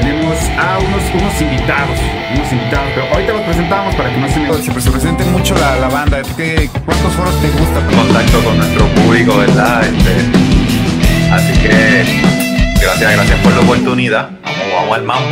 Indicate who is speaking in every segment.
Speaker 1: tenemos a unos, unos invitados, unos invitados, pero ahorita los presentamos para que no se me se presente mucho la, la banda. ¿Qué, ¿Cuántos foros te gusta?
Speaker 2: Contacto con nuestro público, ¿verdad? Este, así que gracias, gracias por la oportunidad. Vamos, vamos al mambo.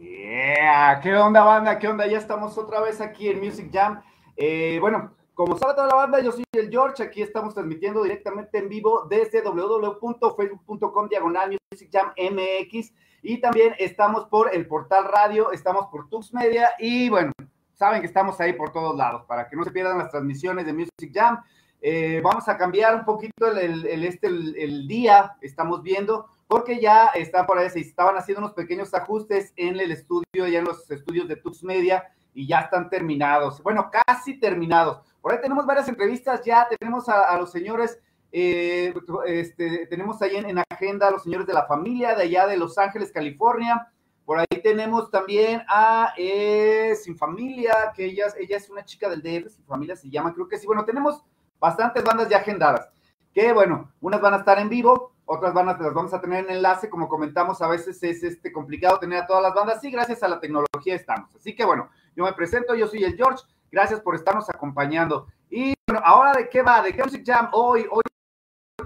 Speaker 1: Yeah, ¿qué onda banda? ¿Qué onda? Ya estamos otra vez aquí en Music Jam. Eh, bueno, como sabe toda la banda, yo soy el George, aquí estamos transmitiendo directamente en vivo desde www.facebook.com diagonal Music Jam MX y también estamos por el portal radio, estamos por Tux Media y bueno, saben que estamos ahí por todos lados para que no se pierdan las transmisiones de Music Jam. Eh, vamos a cambiar un poquito el, el, este, el, el, día, estamos viendo, porque ya está por ahí, se estaban haciendo unos pequeños ajustes en el estudio, ya en los estudios de Tux Media y ya están terminados. Bueno, casi terminados. Por ahí tenemos varias entrevistas ya, tenemos a, los señores, eh, este, tenemos ahí en, en, agenda a los señores de la familia de allá de Los Ángeles, California. Por ahí tenemos también a eh, Sin Familia, que ella, ella es una chica del DF, Sin Familia se llama, creo que sí. Bueno, tenemos bastantes bandas ya agendadas, que bueno, unas van a estar en vivo, otras bandas las vamos a tener en enlace, como comentamos, a veces es este, complicado tener a todas las bandas, y gracias a la tecnología estamos. Así que bueno, yo me presento, yo soy el George, Gracias por estarnos acompañando. Y bueno, ahora de qué va, de qué Music Jam hoy, hoy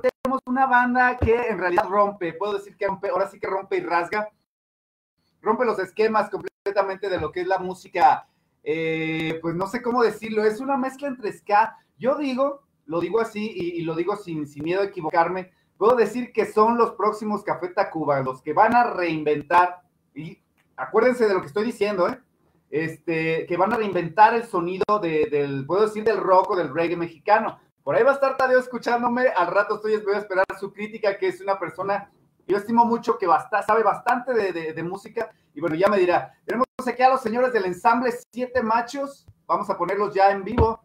Speaker 1: tenemos una banda que en realidad rompe, puedo decir que rompe, ahora sí que rompe y rasga, rompe los esquemas completamente de lo que es la música, eh, pues no sé cómo decirlo, es una mezcla entre ska, yo digo, lo digo así y, y lo digo sin, sin miedo a equivocarme, puedo decir que son los próximos Café Tacuba, los que van a reinventar, y acuérdense de lo que estoy diciendo, ¿eh? este, que van a reinventar el sonido de, del, puedo decir, del rock o del reggae mexicano. Por ahí va a estar Tadeo escuchándome, al rato estoy, voy a esperar su crítica, que es una persona, yo estimo mucho que basta, sabe bastante de, de, de, música, y bueno, ya me dirá. Tenemos aquí a los señores del ensamble Siete Machos, vamos a ponerlos ya en vivo.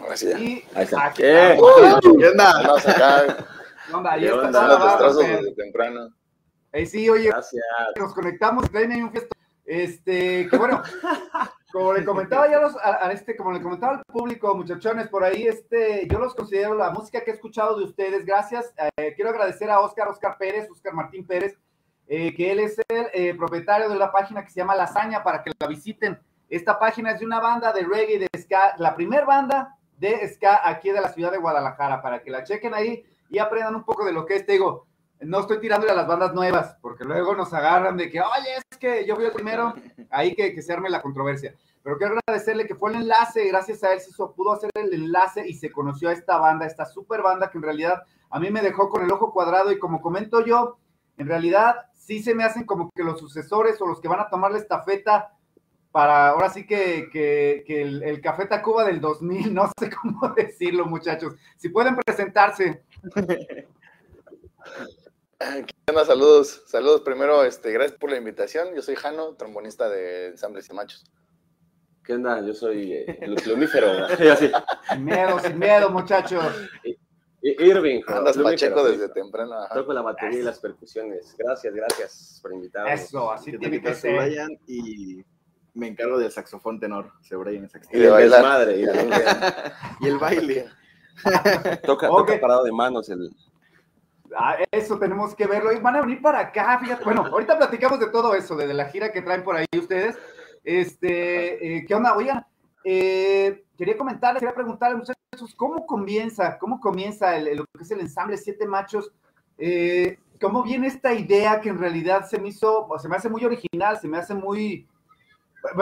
Speaker 3: Ahora sí, ya.
Speaker 1: Y
Speaker 3: Ahí está.
Speaker 1: aquí,
Speaker 3: ¿Qué? ¿Qué onda? Vamos acá.
Speaker 1: ¿qué onda?
Speaker 3: ¿Qué onda?
Speaker 1: la
Speaker 3: Los desde temprano.
Speaker 1: Eh, sí, oye,
Speaker 3: Gracias.
Speaker 1: nos conectamos, traen ahí un gesto. Este, que bueno, como le comentaba ya los, a, a este, como le comentaba al público, muchachones, por ahí, este, yo los considero la música que he escuchado de ustedes, gracias. Eh, quiero agradecer a Oscar, Oscar Pérez, Oscar Martín Pérez, eh, que él es el eh, propietario de una página que se llama Lasaña, para que la visiten. Esta página es de una banda de reggae de ska, la primer banda de ska aquí de la ciudad de Guadalajara, para que la chequen ahí y aprendan un poco de lo que es, te digo, no estoy tirándole a las bandas nuevas, porque luego nos agarran de que, oye, es que yo fui el primero, ahí que, que se arme la controversia. Pero quiero agradecerle que fue el enlace, gracias a él se hizo, pudo hacer el enlace y se conoció a esta banda, esta super banda que en realidad a mí me dejó con el ojo cuadrado y como comento yo, en realidad sí se me hacen como que los sucesores o los que van a tomar la estafeta para ahora sí que, que, que el, el, Café Tacuba del 2000, no sé cómo decirlo, muchachos. Si pueden presentarse.
Speaker 3: ¿Qué onda? Saludos, saludos. Primero, este, gracias por la invitación. Yo soy Jano, trombonista de Ensambles y Machos.
Speaker 4: ¿Qué onda? Yo soy eh, el plumífero.
Speaker 1: sin miedo, sin miedo, muchachos.
Speaker 4: Irving.
Speaker 3: Andas pacheco desde temprano.
Speaker 4: Ajá. Toco la batería y las percusiones. Gracias, gracias por invitarme.
Speaker 1: Eso, así tiene que ser.
Speaker 5: Brian y me encargo del saxofón tenor. Se Brian el
Speaker 4: Y
Speaker 5: saxofón.
Speaker 3: de
Speaker 4: el
Speaker 3: bailar.
Speaker 4: desmadre. Y
Speaker 5: Y el baile.
Speaker 4: toca,
Speaker 1: Ok.
Speaker 4: toca parado de manos el.
Speaker 1: Ah, eso tenemos que verlo. Y van a venir para acá, fíjate. Bueno, ahorita platicamos de todo eso, de, la gira que traen por ahí ustedes. Este, eh, ¿qué onda? Oigan, eh, quería comentarles, quería preguntarles, muchachos, ¿cómo comienza? ¿Cómo comienza el, lo que es el ensamble Siete Machos? Eh, ¿Cómo viene esta idea que en realidad se me hizo, se me hace muy original, se me hace muy,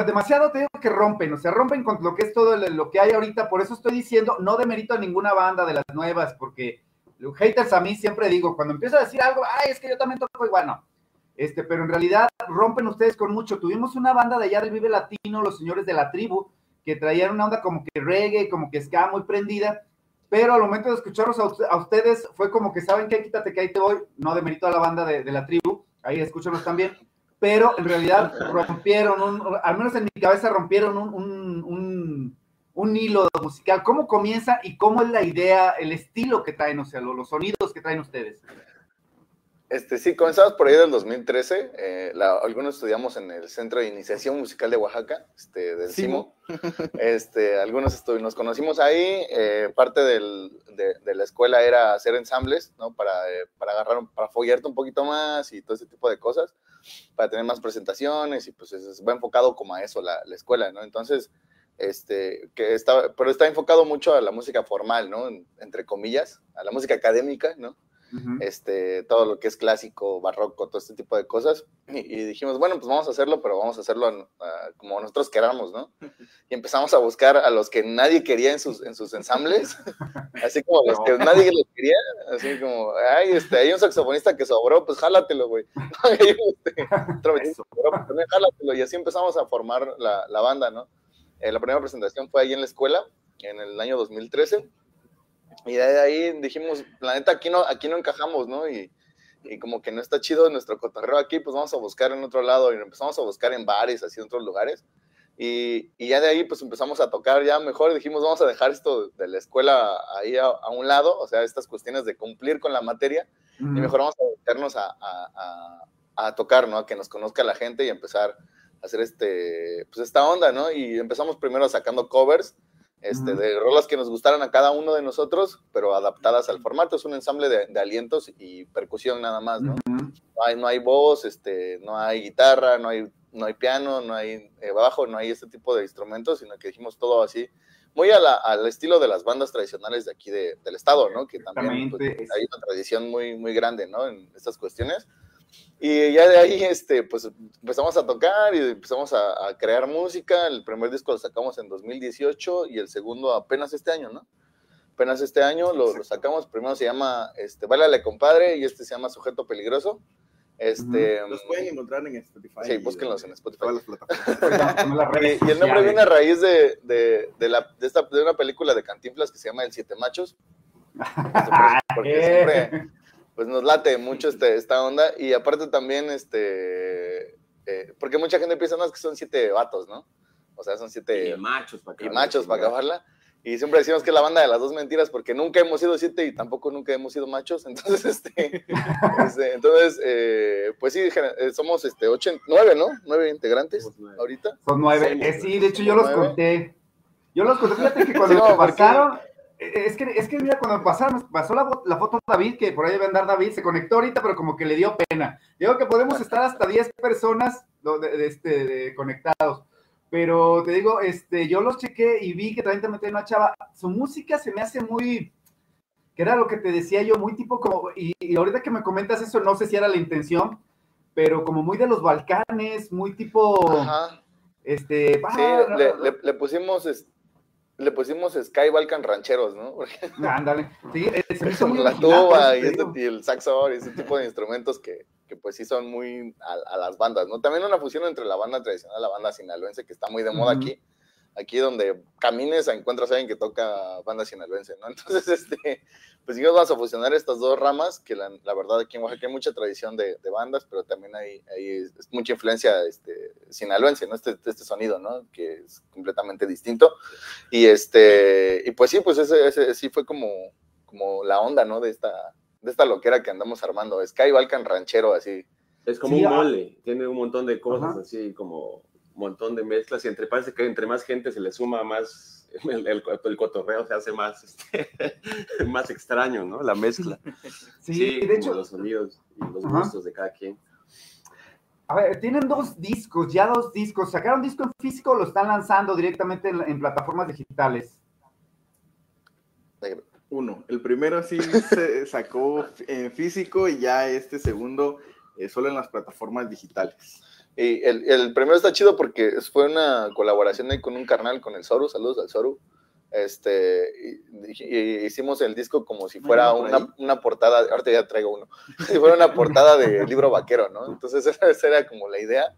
Speaker 1: demasiado te digo que rompen, o sea, rompen con lo que es todo lo que hay ahorita, por eso estoy diciendo, no demerito a ninguna banda de las nuevas, porque los haters a mí siempre digo, cuando empiezo a decir algo, ay, es que yo también toco igual, no. Este, pero en realidad rompen ustedes con mucho. Tuvimos una banda de allá del Vive Latino, los señores de la tribu, que traían una onda como que reggae, como que ska muy prendida, pero al momento de escucharlos a, a ustedes fue como que saben que quítate que ahí te voy, no demerito a la banda de, de la tribu, ahí escúchanos también, pero en realidad rompieron, un, al menos en mi cabeza rompieron un, un, un, hilo musical. ¿Cómo comienza y cómo es la idea, el estilo que traen, o sea, lo- los sonidos que traen ustedes?
Speaker 3: Este, sí, comenzamos por ahí del 2013. eh, la- algunos estudiamos en el Centro de Iniciación Musical de Oaxaca, este, del CIMO. Este, algunos nos conocimos ahí. eh, parte del- de, de la escuela era hacer ensambles, ¿no? Para, eh, para agarrar, para follarte un poquito más y todo ese tipo de cosas, para tener más presentaciones y pues es- es- va enfocado como a eso la, la escuela, ¿no? Entonces, este, que está, pero está enfocado mucho a la música formal, ¿no? En- entre comillas, a la música académica, ¿no?
Speaker 1: Ujú.
Speaker 3: este, todo lo que es clásico, barroco, todo este tipo de cosas. Y, y dijimos, bueno, pues vamos a hacerlo, pero vamos a hacerlo a- a- como nosotros queramos, ¿no? Y empezamos a buscar a los que nadie quería en sus, en sus ensambles, así como los que nadie los quería, así como, ay, este, hay un saxofonista que sobró, pues jálatelo, güey. Este, otro que sobró, pues también jálatelo. Y así empezamos a formar la, la banda, ¿no? Eh, la primera presentación fue ahí en la escuela, en el año 2013. Y de ahí dijimos, la neta, aquí no, aquí no encajamos, ¿no? Y, y como que no está chido nuestro cotorreo aquí, pues vamos a buscar en otro lado. Y empezamos a buscar en bares, así en otros lugares. Y, y ya de ahí, pues empezamos a tocar ya mejor. Dijimos, vamos a dejar esto de la escuela ahí a, a un lado, o sea, estas cuestiones de cumplir con la materia. Y
Speaker 1: Ujú.
Speaker 3: mejor vamos a dedicarnos a- a- a tocar, ¿no? A que nos conozca la gente y empezar a hacer este, pues esta onda, ¿no? Y empezamos primero sacando covers este, de rolas que nos gustaran a cada uno de nosotros, pero adaptadas al formato. Es un ensamble de, de alientos y percusión nada más, ¿no? No hay, no hay voz, este, no hay guitarra, no hay, no hay piano, no hay eh, bajo, no hay este tipo de instrumentos, sino que dijimos todo así, muy a la- al estilo de las bandas tradicionales de aquí de- del estado, ¿no? Que también pues, hay una tradición muy, muy grande, ¿no? En estas cuestiones. Y ya de ahí, este, pues empezamos a tocar y empezamos a, a crear música. El primer disco lo sacamos en 2018 y el segundo apenas este año, ¿no? Apenas este año lo, lo sacamos. Primero se llama, este, Báilale compadre y este se llama Sujeto Peligroso. Este,
Speaker 5: Los pueden encontrar en Spotify.
Speaker 3: Sí, búsquenlos en Spotify.
Speaker 5: Todas las plataformas.
Speaker 1: Redes
Speaker 3: y el nombre viene a raíz de, de, de la, de, esta, de una película de Cantinflas que se llama El Siete Machos. Porque siempre pues, nos late mucho este, esta onda. Y aparte también, este, eh, porque mucha gente piensa, no, es que son siete vatos, ¿no? O sea, son siete
Speaker 4: Y machos para
Speaker 3: y machos para acabarla. Y siempre decimos que es la banda de las dos mentiras porque nunca hemos sido siete y tampoco nunca hemos sido machos. Entonces, este, este, entonces eh, pues sí, eh, somos este, ocho, nueve, ¿no? Nueve integrantes
Speaker 4: nueve.
Speaker 3: ahorita.
Speaker 1: Son nueve.
Speaker 3: Somos
Speaker 1: Eh, sí, de hecho yo los
Speaker 3: nueve.
Speaker 1: conté. Yo los conté. Fíjate que cuando
Speaker 3: Sí, no,
Speaker 1: me
Speaker 3: porque-
Speaker 1: pasaron. Es que, es que mira, cuando pasaron, pasó la, la foto de David, que por ahí debe andar David, se conectó ahorita, pero como que le dio pena. Digo que podemos estar hasta 10 personas de, de este, de conectados. Pero te digo, este, yo los chequé y vi que también te una chava. Su música se me hace muy, que era lo que te decía yo, muy tipo como, y, y ahorita que me comentas eso, no sé si era la intención, pero como muy de los Balcanes, muy tipo,
Speaker 3: Ajá.
Speaker 1: este,
Speaker 3: Sí,
Speaker 1: ah, no,
Speaker 3: le,
Speaker 1: no,
Speaker 3: le- le pusimos le pusimos Sky Balkan Rancheros, ¿no?
Speaker 1: Ándale, sí,
Speaker 3: con
Speaker 1: muy
Speaker 3: la tuba y, este, el saxo y ese tipo de instrumentos que, que pues sí son muy a, a las bandas, ¿no? También una fusión entre la banda tradicional y la banda sinaloense que está muy de moda aquí. Aquí donde camines encuentras a alguien que toca banda sinaloense, ¿no? Entonces, este, pues sí, vamos a fusionar estas dos ramas, que la, la verdad aquí en Oaxaca hay mucha tradición de, de bandas, pero también hay, hay mucha influencia este, sinaloense, ¿no? Este, este sonido, ¿no? Que es completamente distinto. Y este, y pues sí, pues ese, ese sí fue como, como la onda, ¿no? De esta, de esta loquera que andamos armando. Sky Balkan ranchero, así.
Speaker 4: Es como
Speaker 1: Sí,
Speaker 4: un
Speaker 1: ah.
Speaker 4: mole, tiene un montón de cosas
Speaker 1: Ajá.
Speaker 4: así, como montón de mezclas, y entre parece que entre más gente se le suma más, el, el- el cotorreo se hace más, este, más extraño, ¿no? La mezcla.
Speaker 1: Sí, de hecho,
Speaker 4: los sonidos y los
Speaker 1: Ajá.
Speaker 4: gustos de cada quien.
Speaker 1: a ver, tienen dos discos, ya dos discos, ¿sacaron disco en físico o lo están lanzando directamente en, en plataformas digitales?
Speaker 5: Uno. El primero sí se sacó en físico y ya este segundo eh, solo en las plataformas digitales.
Speaker 3: Y el, el primero está chido porque fue una colaboración ahí con un carnal, con el Soru, saludos al Soru. Este, y, y hicimos el disco como si fuera una, una portada, ahorita ya traigo uno, si fuera una portada de libro vaquero, ¿no? Entonces esa, esa era como la idea.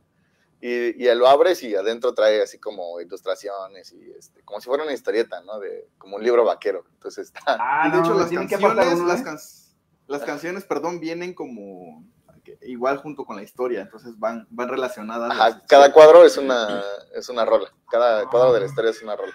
Speaker 3: Y, y lo abres y adentro trae así como ilustraciones y este, como si fuera una historieta, ¿no? De, como un libro vaquero. Entonces está,
Speaker 1: Ah,
Speaker 5: y de
Speaker 1: no,
Speaker 5: hecho las canciones,
Speaker 1: uno,
Speaker 5: las,
Speaker 1: ¿eh?
Speaker 5: can- las canciones, perdón, vienen como que igual junto con la historia, entonces van, van relacionadas.
Speaker 3: Ajá, cada cuadro es una, es una rola, cada cuadro de la historia es una rola.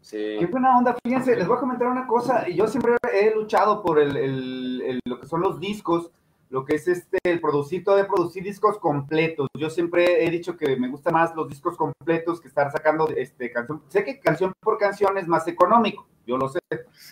Speaker 4: Sí.
Speaker 1: Qué buena onda, fíjense, les voy a comentar una cosa, y yo siempre he luchado por el, el- el- lo que son los discos, lo que es este, el producir, de producir discos completos. Yo siempre he dicho que me gustan más los discos completos que estar sacando este, canción. Sé que canción por canción es más económico, yo lo sé.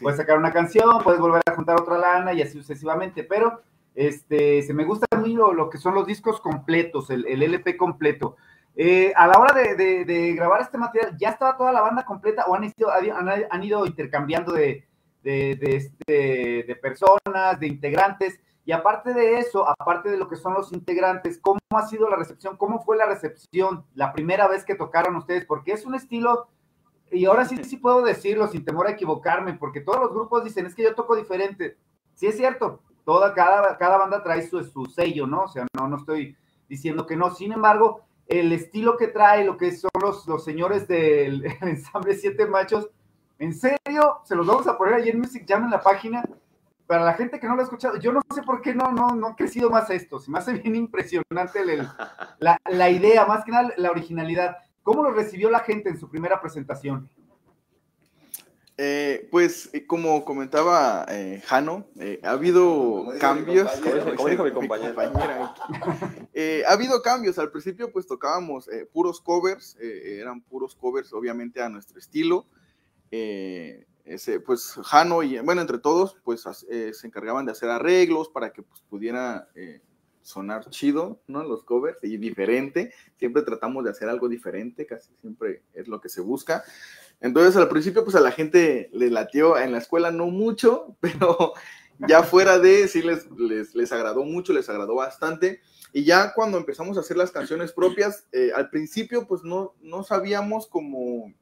Speaker 1: Puedes sacar una canción, puedes volver a juntar otra lana y así sucesivamente, pero este, se me gusta muy lo, que son los discos completos, el, LP completo. Eh, a la hora de, grabar este material, ¿ya estaba toda la banda completa o han, ido, han, ido intercambiando de, de, este, de personas, de integrantes? Y aparte de eso, aparte de lo que son los integrantes, ¿cómo ha sido la recepción? ¿Cómo fue la recepción la primera vez que tocaron ustedes? Porque es un estilo, y ahora sí, sí puedo decirlo sin temor a equivocarme, porque todos los grupos dicen, es que yo toco diferente. Sí es cierto, toda, cada, cada banda trae su, su sello, ¿no? O sea, no, no estoy diciendo que no. Sin embargo, el estilo que trae, lo que son los, los señores del ensamble Siete Machos, en serio, se los vamos a poner ahí en Music Jam en la página para la gente que no lo ha escuchado, yo no sé por qué no, no, no ha crecido más esto. Se me hace bien impresionante la, idea, más que nada la originalidad. ¿Cómo lo recibió la gente en su primera presentación?
Speaker 5: Eh, pues, como comentaba eh, Jano, eh, ha habido cambios.
Speaker 4: Como dijo, mi compañera.
Speaker 5: ha habido cambios. Al principio, pues tocábamos puros covers, eran puros covers, obviamente, a nuestro estilo. Eh, ese, pues Jano y, bueno, entre todos, pues eh, se encargaban de hacer arreglos para que pues, pudiera eh, sonar chido, ¿no? Los covers y diferente. Siempre tratamos de hacer algo diferente, casi siempre es lo que se busca. Entonces, al principio, pues a la gente le latió en la escuela no mucho, pero ya fuera de, sí les, les, les agradó mucho, les agradó bastante. Y ya cuando empezamos a hacer las canciones propias, eh, al principio, pues no, no sabíamos cómo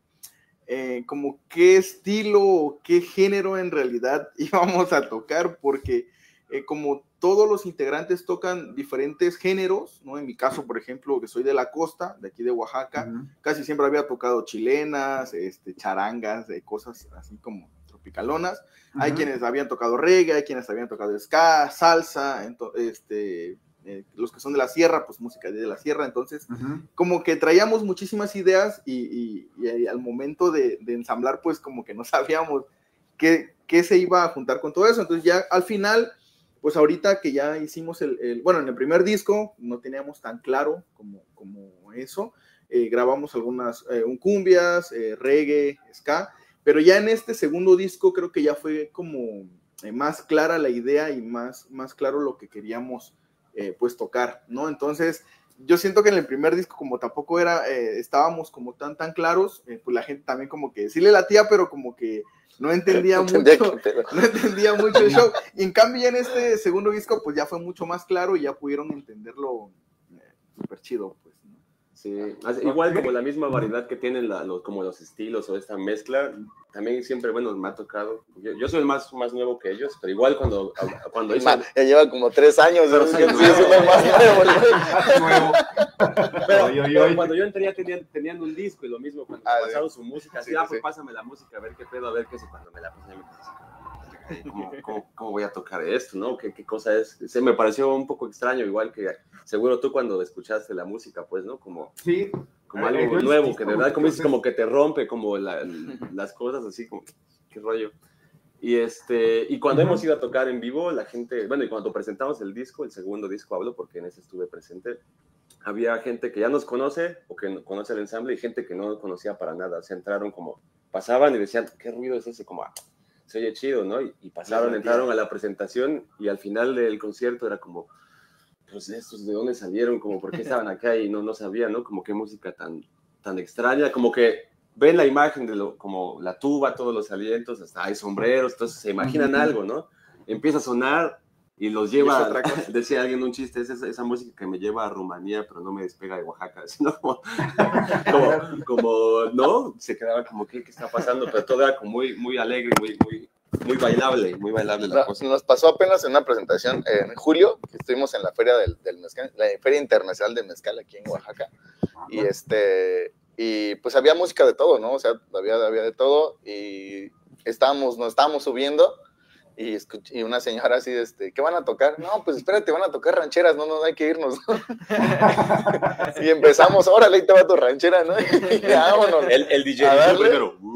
Speaker 5: eh, como qué estilo o qué género en realidad íbamos a tocar, porque eh, como todos los integrantes tocan diferentes géneros, ¿no? En mi caso, por ejemplo, que soy de la costa, de aquí de Oaxaca, casi siempre había tocado chilenas, este, charangas, de cosas así como tropicalonas. Hay quienes habían tocado reggae, hay quienes habían tocado ska, salsa, este, eh, los que son de la sierra, pues música de la sierra, entonces como que traíamos muchísimas ideas y, al momento de, ensamblar, pues como que no sabíamos qué, qué, se iba a juntar con todo eso, entonces ya al final, pues ahorita que ya hicimos el, bueno, en el primer disco no teníamos tan claro como, como eso, eh, grabamos algunas, eh, un cumbias, reggae, ska, pero ya en este segundo disco creo que ya fue como más clara la idea y más, más claro lo que queríamos eh, pues tocar, ¿no? Entonces, yo siento que en el primer disco, como tampoco era, eh, estábamos como tan, tan claros, eh, pues la gente también como que sí le latía, pero como que no entendía mucho, no entendía mucho el show. Y en cambio, en este segundo disco, pues ya fue mucho más claro y ya pudieron entenderlo súper chido, pues.
Speaker 4: Sí, igual como la misma variedad que tienen los, como los estilos o esta mezcla, también siempre, bueno, me ha tocado. Yo, soy el más, más nuevo que ellos, pero igual cuando, cuando hizo...
Speaker 3: Ya lleva como tres años, pero sí, más
Speaker 4: nuevo. pero, cuando yo entré ya tenían, tenían, un disco y lo mismo cuando ah, pasaron su música, así, ah, pues pásame la música, a ver qué pedo, a ver qué es. Cuando me la pasé, me ¿Cómo, cómo, voy a tocar esto? ¿no? ¿Qué, ¿Qué, cosa es? Se me pareció un poco extraño, igual que seguro tú cuando escuchaste la música, pues, ¿no? Como,
Speaker 1: sí.
Speaker 4: como algo nuevo, que de verdad, como dices, como que te rompe, como las cosas así, como, qué rollo. Y, este, y cuando hemos ido a tocar en vivo, la gente, bueno, y cuando presentamos el disco, el segundo disco hablo porque en ese estuve presente, había gente que ya nos conoce o que conoce el ensamble y gente que no conocía para nada. Se entraron como, pasaban y decían, ¿qué ruido es ese? Como, se oye chido, ¿no? Y, pasaron, entraron a la presentación y al final del concierto era como, pues estos de dónde salieron, como por qué estaban acá y no, no sabían, ¿no? Como qué música tan, tan extraña, como que ven la imagen de lo, como la tuba, todos los alientos, hasta hay sombreros, entonces se imaginan algo, ¿no? Empieza a sonar y los lleva, decía alguien un chiste, es esa, música que me lleva a Rumanía, pero no me despega de Oaxaca, sino como, como, ¿no? Se quedaba como, ¿qué, ¿qué, está pasando? Pero todo era como muy, muy alegre, muy, muy, muy bailable, muy bailable la cosa.
Speaker 3: Nos pasó apenas en una presentación en julio, que estuvimos en la feria del, del Mezcal, la Feria Internacional de Mezcal aquí en Oaxaca, y este, y pues había música de todo, ¿no? O sea, había, había de todo, y estábamos, nos estábamos subiendo, y, y, una señora así, este, ¿qué van a tocar? No, pues espérate, van a tocar rancheras, no, no, hay que irnos. y empezamos, órale, ahí te va tu ranchera, ¿no? y
Speaker 4: vámonos. El, el DJ
Speaker 3: a darle,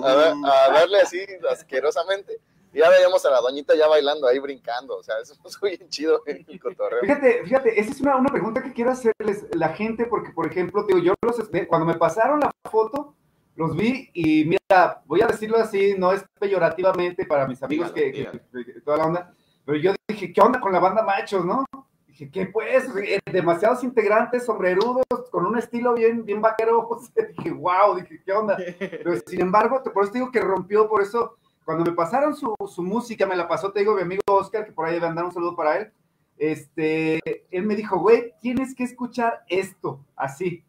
Speaker 3: a, darle así asquerosamente. ya veíamos a la doñita ya bailando ahí, brincando, o sea, eso es bien chido el cotorreo.
Speaker 1: Fíjate, fíjate, esa es una, una pregunta que quiero hacerles la gente, porque, por ejemplo, digo, yo los, cuando me pasaron la foto, los vi y mira, voy a decirlo así, no es peyorativamente para mis amigos que, que- que- toda la onda, pero yo dije, ¿qué onda con la banda machos, no? Dije, ¿qué pues? Eh, Demasiados integrantes, sombrerudos, con un estilo bien, bien vaquero. o sea, dije, wow, dije, ¿qué onda? Pero sin embargo, por eso te digo que rompió, por eso, cuando me pasaron su, su música, me la pasó, te digo, mi amigo Oscar, que por ahí debe andar un saludo para él. Este, él me dijo, güey, tienes que escuchar esto, así.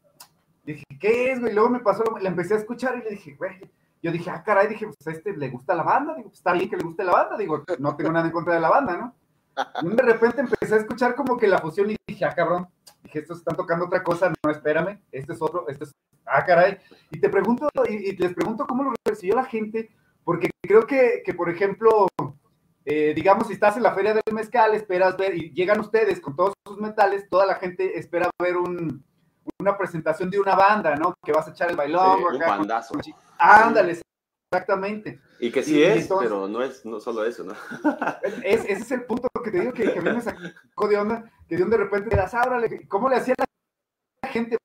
Speaker 1: Dije, ¿qué es, güey? Luego me pasó, la empecé a escuchar y le dije, güey, yo dije, ah, caray, dije, pues a este le gusta la banda, digo, pues, está bien que le guste la banda, digo, no tengo nada en contra de la banda, ¿no? De repente empecé a escuchar como que la fusión y dije, ah, cabrón, dije, estos están tocando otra cosa, no, espérame, este es otro, este es, ah, caray. Y te pregunto, y, y les pregunto cómo lo recibió la gente, porque creo que, que por ejemplo, eh, digamos, si estás en la feria del mezcal, esperas ver, y llegan ustedes con todos sus metales, toda la gente espera ver un, una presentación de una banda, ¿no? Que vas a echar el bailón.
Speaker 4: Sí, un
Speaker 1: acá, con-
Speaker 4: bandazo.
Speaker 1: Ándale, exactamente.
Speaker 4: Y que sí
Speaker 1: Y
Speaker 4: es,
Speaker 1: entonces-
Speaker 4: pero no es no solo eso, ¿no?
Speaker 1: Es- ese es el punto que te digo que, que a mí me sacó de onda, que de un de repente te das, ábrale, ¿cómo le hacía la gente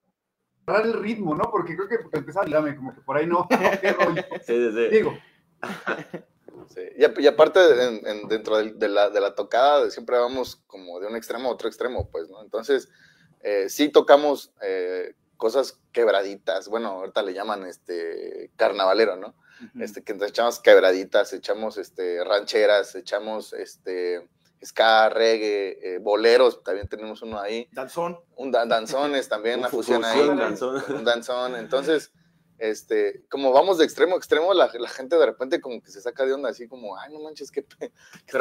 Speaker 1: para agarrar el ritmo, no? Porque creo que empezaba a como que por ahí no, qué rollo.
Speaker 4: Sí, sí, sí.
Speaker 1: Digo,
Speaker 3: Sí, Y, ap- y aparte, en- en- dentro de, la, de la tocada, siempre vamos como de un extremo a otro extremo, pues, ¿no? Entonces, eh, sí tocamos eh, cosas quebraditas, bueno, ahorita le llaman este carnavalero, ¿no? Este, que entonces echamos quebraditas, echamos este, rancheras, echamos este, ska, reggae, eh, boleros, también tenemos uno ahí,
Speaker 5: Danzón.
Speaker 3: un dan- danzones también,
Speaker 4: Un
Speaker 3: una
Speaker 4: fu-
Speaker 3: fusión ahí,
Speaker 4: danzón.
Speaker 3: un danzón, entonces, este, como vamos de extremo a extremo, la, la gente de repente como que se saca de onda, así como, ay, no manches, ¿qué, qué
Speaker 4: Pero-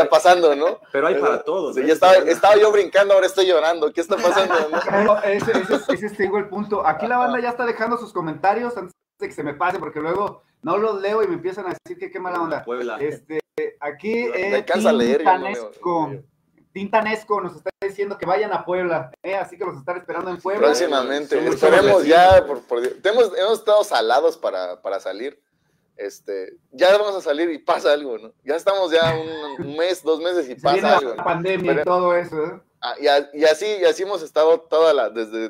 Speaker 3: está pasando, no?
Speaker 4: Pero hay para todos.
Speaker 3: Sí,
Speaker 4: ¿eh?
Speaker 3: ya estaba, estaba yo brincando, ahora estoy llorando, ¿qué está pasando? no?
Speaker 1: no, ese, ese, es- ese es, te digo, el punto. Aquí la banda ya está dejando sus comentarios antes de que se me pase, porque luego no los leo y me empiezan a decir que qué mala onda.
Speaker 4: Puebla.
Speaker 1: Este, aquí
Speaker 3: Me
Speaker 1: eh,
Speaker 3: alcanza a leer, yo no leo.
Speaker 1: Tintanesco nos está diciendo que vayan a Puebla, eh, así que los están esperando en Puebla.
Speaker 3: Próximamente,
Speaker 4: Somos
Speaker 3: esperemos ya, por, por Dios. Hemos, hemos estado salados para, para salir. Este, ya vamos a salir y pasa algo, ¿no? Ya estamos ya un, mes, dos meses y
Speaker 1: Se viene
Speaker 3: pasa algo.
Speaker 1: la
Speaker 3: ¿no?
Speaker 1: pandemia y todo eso. ¿eh?
Speaker 3: Ah, y, a- y así, y así hemos estado toda la, desde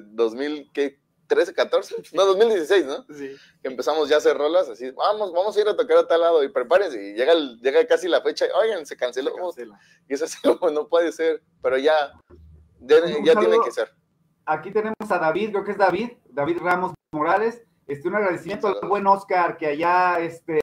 Speaker 3: 2013, 14, no, 2016, ¿no?
Speaker 5: Sí.
Speaker 3: Que empezamos ya a hacer rolas, así, vamos, vamos a ir a tocar a tal lado y prepárense. Y llega, el- llega casi la fecha, y, oigan, se canceló.
Speaker 5: Cancela.
Speaker 3: Y eso es como, no puede ser, pero ya, ya, tiene que ser.
Speaker 1: Aquí tenemos a David, creo que es David, David Ramos Morales. Este, un agradecimiento al buen Oscar, que allá, este,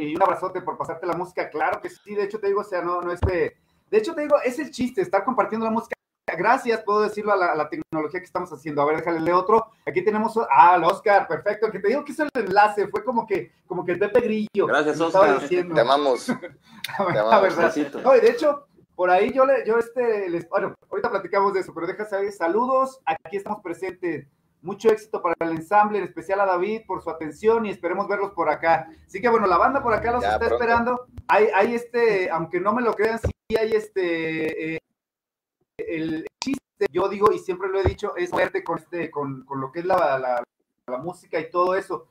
Speaker 1: y un abrazote por pasarte la música. Claro que sí, de hecho te digo, o sea, no, no este, de hecho te digo, es el chiste, estar compartiendo la música. Gracias, puedo decirlo a la, a la tecnología que estamos haciendo. A ver, déjale leer otro. Aquí tenemos, ah, al Oscar, perfecto. El que te digo que es el enlace, fue como que, como que el Pepe Grillo.
Speaker 4: Gracias, Oscar.
Speaker 1: diciendo.
Speaker 3: Te amamos.
Speaker 1: La
Speaker 3: amamos.
Speaker 1: No, y de hecho, por ahí yo le, yo este, les, bueno, ahorita platicamos de eso, pero deja saber, saludos, aquí estamos presentes. Mucho éxito para el ensamble, en especial a David por su atención y esperemos verlos por acá. Así que bueno, la banda por acá los
Speaker 3: Ya,
Speaker 1: está
Speaker 3: pronto.
Speaker 1: esperando. Hay, hay este, aunque no me lo crean, sí hay este, eh, el chiste, yo digo y siempre lo he dicho, es verte con, este, con, con lo que es la, la, la música y todo eso.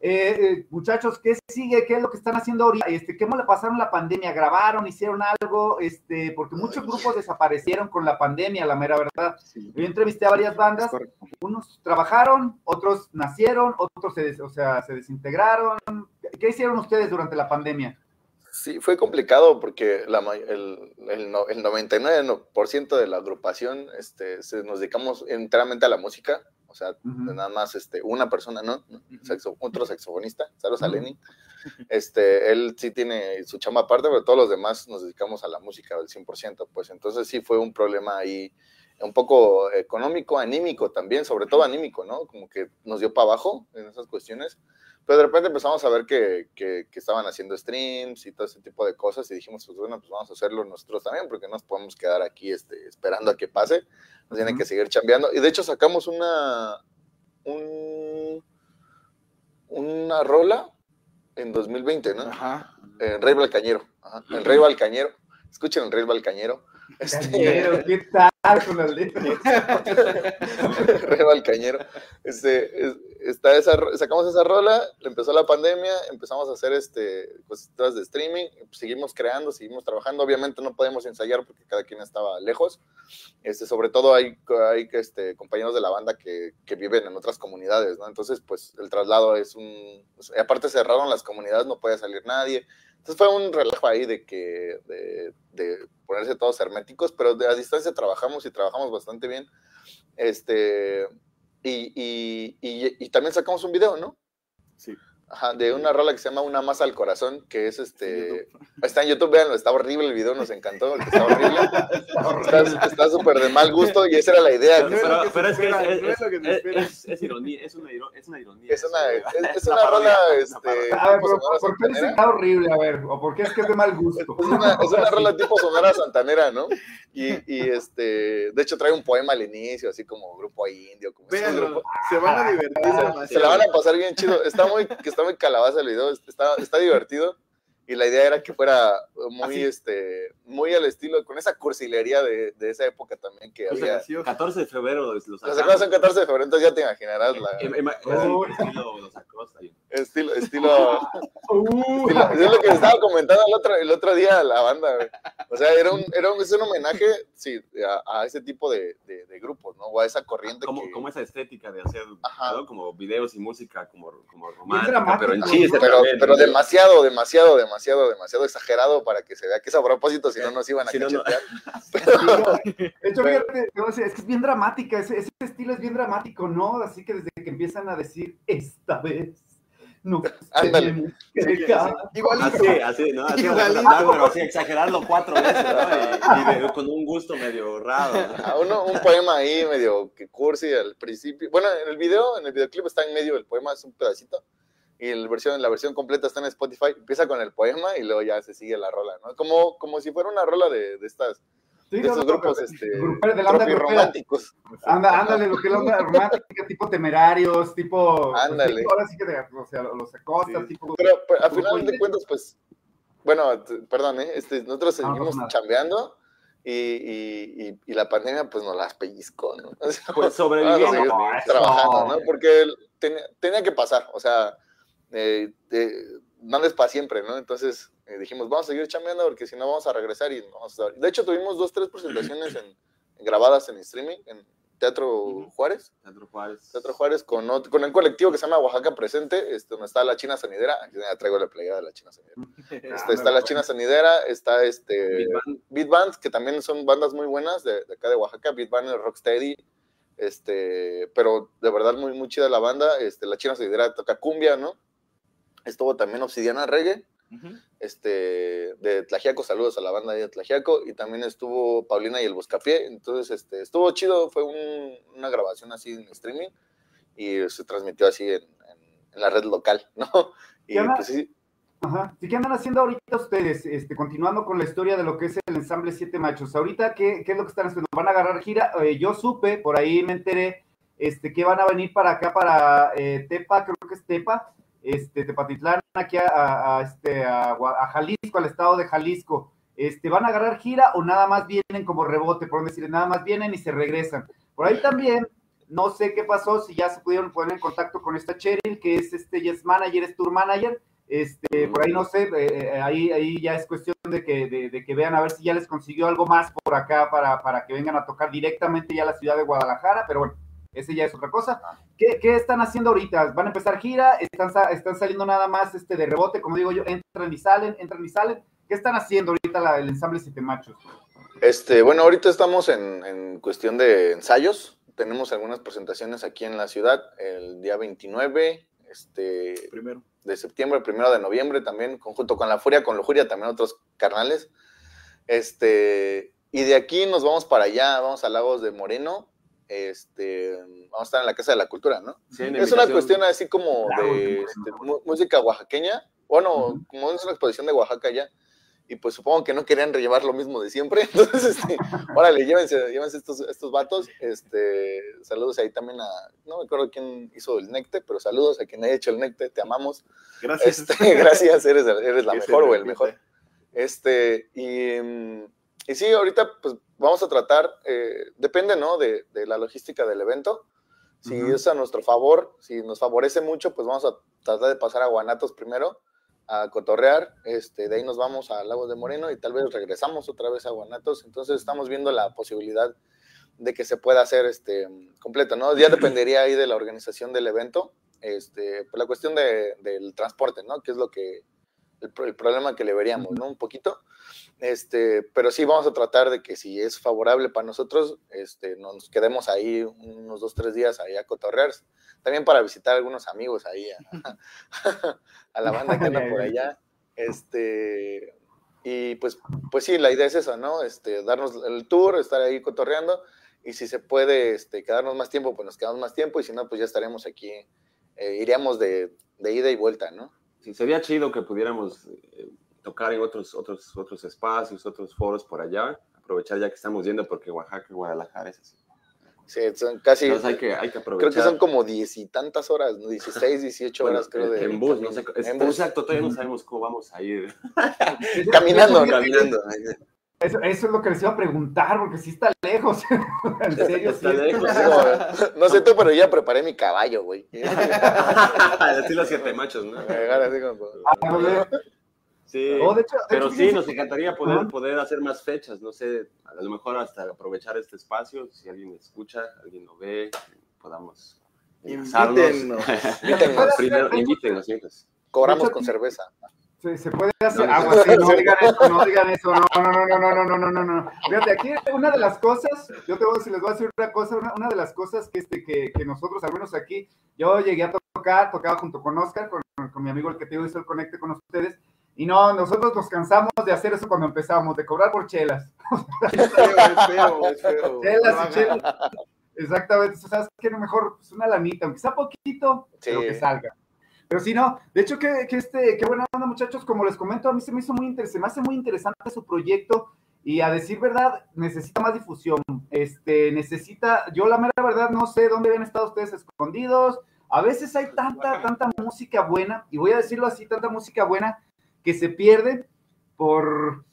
Speaker 1: Eh, eh, muchachos, ¿qué sigue? ¿Qué es lo que están haciendo ahorita? Este, ¿Cómo le pasaron la pandemia? ¿Grabaron? ¿Hicieron algo? Este, porque muchos grupos desaparecieron con la pandemia, la mera verdad. Yo entrevisté a varias bandas, unos trabajaron, otros nacieron, otros se, des- o sea, se desintegraron. ¿Qué hicieron ustedes durante la pandemia?
Speaker 3: Sí, fue complicado porque la, el, el, no- el 99% de la agrupación este, se, nos dedicamos enteramente a la música, o sea,
Speaker 1: Ujú.
Speaker 3: nada más este, una persona, ¿no? Saxo- otro saxofonista, Saros
Speaker 1: Ujú.
Speaker 3: Aleni. Este, él sí tiene su chamba aparte, pero todos los demás nos dedicamos a la música al 100%, pues entonces sí fue un problema ahí un poco económico, anímico también, sobre todo anímico, ¿no? Como que nos dio para abajo en esas cuestiones. Pero de repente empezamos a ver que, que, que estaban haciendo streams y todo ese tipo de cosas y dijimos, pues bueno, pues vamos a hacerlo nosotros también porque no nos podemos quedar aquí este, esperando a que pase, nos tienen que seguir chambeando. Y de hecho sacamos una, un, una rola en 2020, ¿no?
Speaker 5: Ajá.
Speaker 3: En Rey Balcañero. Ajá, El Rey Balcañero. Escuchen el Rey Balcañero. Este,
Speaker 1: ¿Qué tal?
Speaker 3: Reba al cañero. Este, es- está esa, sacamos esa rola, empezó la pandemia, empezamos a hacer este, cositas de streaming, seguimos creando, seguimos trabajando. Obviamente no podemos ensayar porque cada quien estaba lejos. Este, sobre todo hay, hay este, compañeros de la banda que, que viven en otras comunidades, ¿no? Entonces, pues el traslado es un... aparte cerraron las comunidades, no podía salir nadie. Entonces fue un relajo ahí de que de, de ponerse todos herméticos, pero de a distancia trabajamos y trabajamos bastante bien. Este, y, y, y, y también sacamos un video, ¿no?
Speaker 5: Sí.
Speaker 3: Ajá, de una rola que se llama Una masa al corazón, que es este. Está en YouTube, véanlo, está horrible el video, nos encantó, está horrible. Está súper de mal gusto y esa era la idea.
Speaker 5: No es
Speaker 4: Pero,
Speaker 5: que
Speaker 4: pero es que es,
Speaker 5: espera,
Speaker 4: es,
Speaker 5: es lo que
Speaker 4: es- ironía, es una, es una ironía.
Speaker 3: Es una,
Speaker 4: eso,
Speaker 3: es, es
Speaker 4: una
Speaker 3: rola, este.
Speaker 1: A ver,
Speaker 3: tipo
Speaker 1: pero ¿por qué que está horrible? A ver, o por qué es que es de mal gusto.
Speaker 3: Es una, es una rola tipo sonora santanera, ¿no? Y, y este, de hecho trae un poema al inicio, así como grupo indio, como
Speaker 5: Véanlo,
Speaker 3: grupos.
Speaker 5: se van a divertir
Speaker 3: Se,
Speaker 5: demasiado.
Speaker 3: se la van a pasar bien chido. Está muy, que está muy calabaza el video, está, está divertido. Y la idea era que fuera muy,
Speaker 5: Así.
Speaker 3: este, muy al estilo, con esa cursilería de, de esa época también que
Speaker 5: sea,
Speaker 3: había.
Speaker 5: gracioso.
Speaker 4: 14 de febrero los
Speaker 3: Los
Speaker 4: sacamos.
Speaker 3: son 14 de febrero, entonces ya te imaginarás la
Speaker 4: Em- em-
Speaker 1: Uy.
Speaker 4: estilo los Acosta y-
Speaker 3: estilo, estilo,
Speaker 1: Uh,
Speaker 3: estilo- es lo que estaba comentando el otro, el otro día a la banda, güey. O sea, era un, era un, es un homenaje, sí, a, a ese tipo de, de, de grupos, ¿no? O a esa corriente
Speaker 4: como,
Speaker 3: que...
Speaker 4: como esa estética de hacer
Speaker 3: Ajá.
Speaker 4: ¿no? como videos y música como, como romántica, pero en
Speaker 3: Pero,
Speaker 4: también,
Speaker 3: pero
Speaker 4: ¿no?
Speaker 3: demasiado, demasiado, demasiado, demasiado exagerado para que se vea que es a propósito, si no nos iban a
Speaker 4: Si no, no.
Speaker 3: cachetear.
Speaker 1: De hecho,
Speaker 3: Pero-
Speaker 1: fíjate, es que es bien dramática, ese, ese estilo es bien dramático, ¿no? Así que desde que empiezan a decir, esta vez no
Speaker 3: Ándale.
Speaker 1: tenemos que
Speaker 5: Sí,
Speaker 1: dejar".
Speaker 5: sí. Igualito.
Speaker 4: Así, así, ¿no? Así,
Speaker 5: Igualito.
Speaker 4: pero así, exagerarlo cuatro veces, ¿no? Y, y de- con un gusto medio raro. ¿no?
Speaker 3: A uno, un poema ahí medio que cursi al principio. Bueno, en el video, en el videoclip está en medio del poema, es un pedacito. Y el versión, la versión completa está en Spotify. Empieza con el poema y luego ya se sigue la rola, ¿no? Como, como si fuera una rola de, de estas,
Speaker 1: Sí,
Speaker 3: de
Speaker 1: no, no,
Speaker 3: grupos,
Speaker 1: pero-
Speaker 3: este,
Speaker 1: de la onda
Speaker 3: románticos.
Speaker 1: Anda, ándale, lo que es la onda romántica, tipo temerarios, tipo. pues,
Speaker 3: Ándale.
Speaker 1: tipo, ahora sí que de, o sea, los acostas,
Speaker 5: Sí.
Speaker 1: tipo.
Speaker 3: Pero, pero a
Speaker 1: Grupo
Speaker 3: final de cuentas, pues, bueno, perdón, ¿eh? Este, nosotros
Speaker 1: No, no
Speaker 3: seguimos
Speaker 1: pasa nada.
Speaker 3: chambeando y, y, y, y la pandemia pues nos las pellizcó, ¿no? O sea,
Speaker 4: Pues
Speaker 3: seguir
Speaker 4: ¿no?
Speaker 3: trabajando, ¿no? Porque tenía, tenía que pasar, o sea, eh, eh, no es para siempre, ¿no? Entonces eh, dijimos, vamos a seguir chambeando porque si no vamos a regresar y no vamos a... De hecho, tuvimos dos, tres presentaciones en, en grabadas en streaming, en Teatro. Juárez,
Speaker 4: Teatro Juárez.
Speaker 3: Teatro Juárez con, ot- con el colectivo que se llama Oaxaca Presente, este, donde está la China Sanidera, aquí ya traigo la playera de la China Sanidera. Este, está la China Sanidera, está este...
Speaker 4: Band.
Speaker 3: Beat Band, que también son bandas muy buenas de, de acá de Oaxaca, Beat Band, el Rocksteady, este, pero de verdad muy, muy chida la banda, este, la China Seguidera toca cumbia, ¿no? Estuvo también Obsidiana Reggae,
Speaker 5: Ujú.
Speaker 3: este, de Tlajiaco, saludos a la banda de Tlajiaco, y también estuvo Paulina y el Buscapié, entonces, este, estuvo chido, fue un- una grabación así en streaming, y se transmitió así en, en- en la red local, ¿no? Y
Speaker 1: ¿Qué onda?
Speaker 3: pues sí,
Speaker 1: Ajá. ¿Y qué andan haciendo ahorita ustedes? Este, continuando con la historia de lo que es el ensamble Siete Machos. Ahorita, ¿qué, qué es lo que están haciendo? ¿Van a agarrar gira? Eh, yo supe, por ahí me enteré, este, que van a venir para acá, para eh, Tepa, creo que es Tepa, este, Tepatitlán, aquí a, a- a, este, a, Jalisco, al estado de Jalisco. Este, ¿Van a agarrar gira o nada más vienen como rebote? Por decir, nada más vienen y se regresan. Por ahí también, no sé qué pasó, si ya se pudieron poner en contacto con esta Cheryl, que es este Yes Manager, es Tour Manager. Este, por ahí no sé, eh, eh, ahí, ahí ya es cuestión de que, de, de que vean a ver si ya les consiguió algo más por acá para, para que vengan a tocar directamente ya a la ciudad de Guadalajara, pero bueno, ese ya es otra cosa. ¿Qué, qué están haciendo ahorita? ¿Van a empezar gira? ¿Están, sa- están saliendo nada más este de rebote? Como digo yo, entran y salen, entran y salen. ¿Qué están haciendo ahorita la- el ensamble Siete Machos?
Speaker 3: Este, bueno, ahorita estamos en, en cuestión de ensayos. Tenemos algunas presentaciones aquí en la ciudad el día 29 este,
Speaker 5: Primero.
Speaker 3: de septiembre, primero de noviembre también, conjunto con La Furia, con Lujuria, también otros carnales. Este, y de aquí nos vamos para allá, vamos a Lagos de Moreno. Este, vamos a estar en la Casa de la Cultura, ¿no?
Speaker 4: Sí,
Speaker 3: Es una cuestión así como
Speaker 1: de
Speaker 3: este, música oaxaqueña. Bueno, como es una exposición de Oaxaca ya. Y pues supongo que no querían rellevar lo mismo de siempre. Entonces, este, órale, llévense, llévense estos, estos vatos. Este, saludos ahí también a, no me acuerdo quién hizo el Necte, pero saludos a quien haya hecho el Necte, te amamos.
Speaker 5: Gracias.
Speaker 3: Este, gracias, eres, eres la mejor o el mejor. Este, y, mm, y sí, ahorita pues vamos a tratar, eh, depende, ¿no? De, de, la logística del evento. Si es a nuestro favor, si nos favorece mucho, pues vamos a tratar de pasar a Guanatos primero, a cotorrear, este, de ahí nos vamos a Lagos de Moreno y tal vez regresamos otra vez a Guanatos. Entonces estamos viendo la posibilidad de que se pueda hacer este completo, ¿no? Ya dependería ahí de la organización del evento, este, pues la cuestión de, del transporte, ¿no? Que es lo que el, el, problema que le veríamos, ¿no? Un poquito. Este, pero sí vamos a tratar de que si es favorable para nosotros, este, nos quedemos ahí unos dos, tres días ahí a cotorrear. También para visitar a algunos amigos ahí, a, a la banda que anda por allá. Este, y pues, pues sí, la idea es esa, ¿no? Este, darnos el tour, estar ahí cotorreando. Y si se puede este, quedarnos más tiempo, pues nos quedamos más tiempo. Y si no, pues ya estaremos aquí. Eh, iríamos de, de ida y vuelta, ¿no?
Speaker 4: Sí, sería chido que pudiéramos eh, tocar en otros, otros, otros espacios, otros foros por allá, aprovechar ya que estamos yendo porque Oaxaca y Guadalajara es así.
Speaker 3: Sí, son casi.
Speaker 4: Entonces hay que, hay que aprovechar.
Speaker 3: Creo que son como diez y tantas horas, ¿no? 16, 18
Speaker 4: Bueno,
Speaker 3: horas, creo. De,
Speaker 4: en bus, no sé.
Speaker 3: en bus.
Speaker 4: Exacto, todavía no sabemos cómo vamos a ir.
Speaker 3: Caminando, caminando.
Speaker 1: Eso, eso es lo que les iba a preguntar, porque sí está lejos. en serio, sí
Speaker 4: Está
Speaker 1: está
Speaker 4: lejos.
Speaker 1: lejos.
Speaker 3: No sé tú, pero ya preparé mi caballo, güey.
Speaker 4: Así los siete machos, ¿no?
Speaker 3: Así como-
Speaker 1: Ah, no, de-
Speaker 4: Sí.
Speaker 1: oh, de hecho, de
Speaker 4: Pero
Speaker 1: hecho,
Speaker 4: sí, nos encantaría poder, poder hacer más fechas, no sé, a lo mejor hasta aprovechar este espacio, si alguien escucha, alguien lo ve, podamos. Primero, invítenos, hijos.
Speaker 3: Cobramos con cerveza.
Speaker 1: Se, se puede hacer agua, sí, no digan eso, no digan eso, no, no, no, no, no, no, no, no, no. Fíjate, aquí una de las cosas, yo te voy a decir, les voy a decir una cosa, una, una de las cosas que, este, que, que nosotros, al menos aquí, yo llegué a tocar, tocaba junto con Oscar, con, con mi amigo el que te hizo el conecte con ustedes, y no, nosotros nos cansamos de hacer eso cuando empezamos, de cobrar por chelas.
Speaker 5: Es feo, es feo, es feo.
Speaker 1: Chelas y chelas. Exactamente, o sea, ¿sabes? No, mejor pues, una lanita, aunque sea poquito,
Speaker 3: Sí.
Speaker 1: pero que salga. Pero si no, de hecho, que, que este, qué buena onda, muchachos, como les comento, a mí se me hizo muy interesante, me hace muy interesante su proyecto y a decir verdad, necesita más difusión, este, necesita, yo la mera verdad no sé dónde habían estado ustedes escondidos, a veces hay tanta, tanta música buena, y voy a decirlo así, tanta música buena que se pierde por,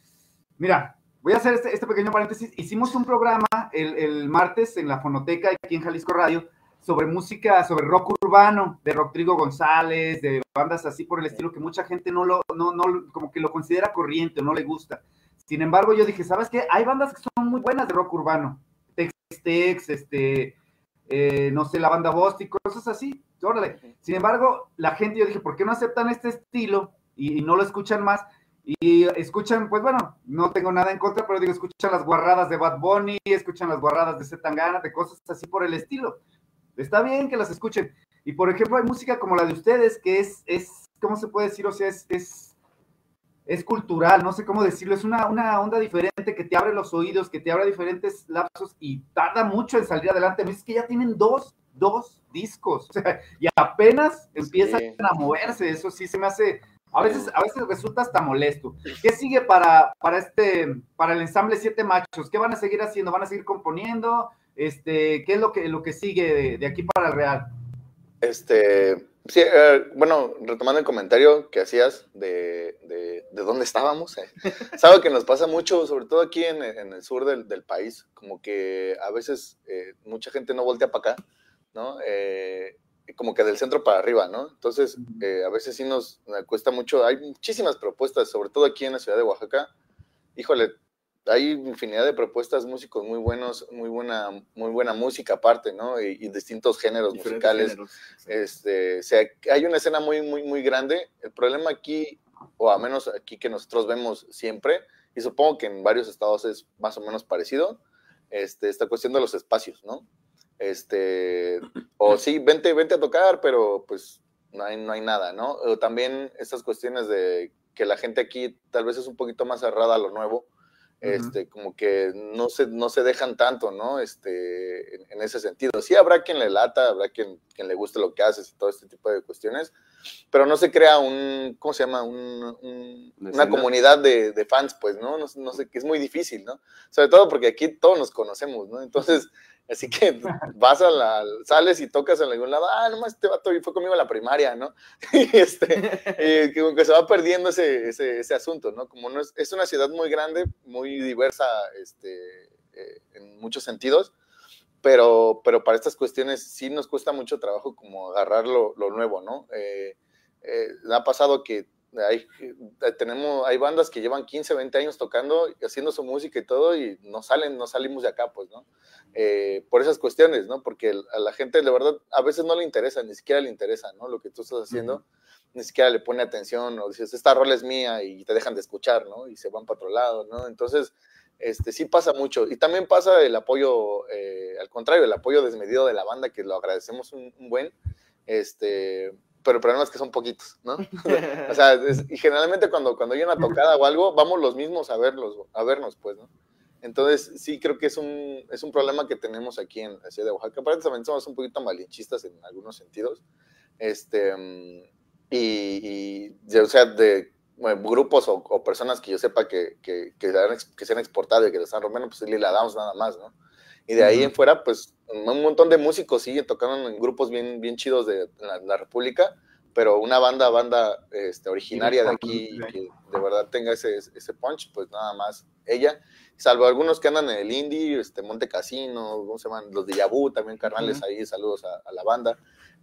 Speaker 1: mira, voy a hacer este, este pequeño paréntesis, hicimos un programa el, el martes en la Fonoteca aquí en Jalisco Radio, sobre música, sobre rock urbano, de Rodrigo González, de bandas así por el estilo, que mucha gente no lo, no, no, como que lo considera corriente, no le gusta. Sin embargo, yo dije, ¿sabes qué? Hay bandas que son muy buenas de rock urbano. Tex-Tex, este, eh, no sé, la banda Bosti, cosas así. Órale. Sin embargo, la gente, yo dije, ¿por qué no aceptan este estilo y, y no lo escuchan más? Y escuchan, pues bueno, no tengo nada en contra, pero digo, escuchan las guarradas de Bad Bunny, escuchan las guarradas de Zetangana, de cosas así por el estilo. Está bien que las escuchen. Y por ejemplo, hay música como la de ustedes, que es, es ¿cómo se puede decir? O sea, es, es, es cultural, no sé cómo decirlo, es una, una onda diferente que te abre los oídos, que te abre diferentes lapsos y tarda mucho en salir adelante. Me dices que ya tienen dos, dos discos, o sea, y apenas empiezan
Speaker 3: Sí.
Speaker 1: a moverse, eso sí se me hace, a veces, a veces resulta hasta molesto. ¿Qué sigue para, para este, para el ensamble Siete Machos? ¿Qué van a seguir haciendo? ¿Van a seguir componiendo? Este, ¿qué es lo que, lo que sigue de, de aquí para el Real?
Speaker 3: Este, sí, eh, bueno, retomando el comentario que hacías de, de, de dónde estábamos, eh, algo que nos pasa mucho, sobre todo aquí en, en el sur del, del país, como que a veces eh, mucha gente no voltea para acá, ¿no? Eh, como que del centro para arriba, ¿no? Entonces, eh, a veces sí nos, nos cuesta mucho, hay muchísimas propuestas, sobre todo aquí en la ciudad de Oaxaca, híjole, hay infinidad de propuestas, músicos muy buenos, muy buena, muy buena música aparte, ¿no? Y, y distintos géneros
Speaker 5: Diferentes
Speaker 3: musicales.
Speaker 5: géneros.
Speaker 3: Este, o sea, hay una escena muy, muy, muy grande. El problema aquí, o a menos aquí que nosotros vemos siempre, y supongo que en varios estados es más o menos parecido, este, esta cuestión de los espacios, ¿no? Este, o sí, vente, vente a tocar, pero pues no hay, no hay nada, ¿no? O también estas cuestiones de que la gente aquí tal vez es un poquito más cerrada a lo nuevo, este, como que no se, no se dejan tanto, ¿no? Este, en, en ese sentido. Sí habrá quien le lata, habrá quien, quien le guste lo que haces y todo este tipo de cuestiones, pero no se crea un, ¿cómo se llama? Un, un-
Speaker 4: Una
Speaker 3: comunidad de, de fans, pues, ¿no? ¿no? No sé, que es muy difícil, ¿no? Sobre todo porque aquí todos nos conocemos, ¿no? Entonces, así que vas a la, sales y tocas en algún lado, ah, nomás este vato fue conmigo a la primaria, ¿no? Y este, eh, que como que se va perdiendo ese, ese, ese asunto, ¿no? Como no es, es una ciudad muy grande, muy diversa, este, eh, en muchos sentidos, pero, pero para estas cuestiones sí nos cuesta mucho trabajo como agarrar lo, lo nuevo, ¿no? Eh, eh, ha pasado que hay, eh, tenemos, hay bandas que llevan 15, 20 años tocando, haciendo su música y todo, y no salen, no salimos de acá, pues, ¿no? Eh, por esas cuestiones, ¿no? Porque a la gente, de verdad, a veces no le interesa, ni siquiera le interesa, ¿no? Lo que tú estás haciendo, ni siquiera le pone atención, o dices, esta rola es mía, y te dejan de escuchar, ¿no? Y se van para otro lado, ¿no? Entonces, este, sí pasa mucho. Y también pasa el apoyo, eh, al contrario, el apoyo desmedido de la banda, que lo agradecemos un, un buen, este, pero el problema es que son poquitos, ¿no? o sea, es- y generalmente cuando, cuando hay una tocada o algo, vamos los mismos a verlos, a vernos, pues, ¿no? Entonces, sí creo que es un, es un problema que tenemos aquí en la ciudad de Oaxaca. Aparte también somos un poquito malinchistas en algunos sentidos. Este, y, y, de- o sea, de bueno, grupos o, o personas que yo sepa que, que, que, que se han exportado y que le están rompiendo, pues Lila Downs nada más, ¿no? Y de ahí en fuera, pues un montón de músicos siguen tocando en grupos bien, bien chidos de la, la República, pero una banda, banda este, originaria de aquí, que de verdad tenga ese, ese punch, pues nada más ella, salvo algunos que andan en el indie, este, Monte Casino, ¿cómo se llaman? Los de Yabu, también carnales ahí, saludos a, a la banda.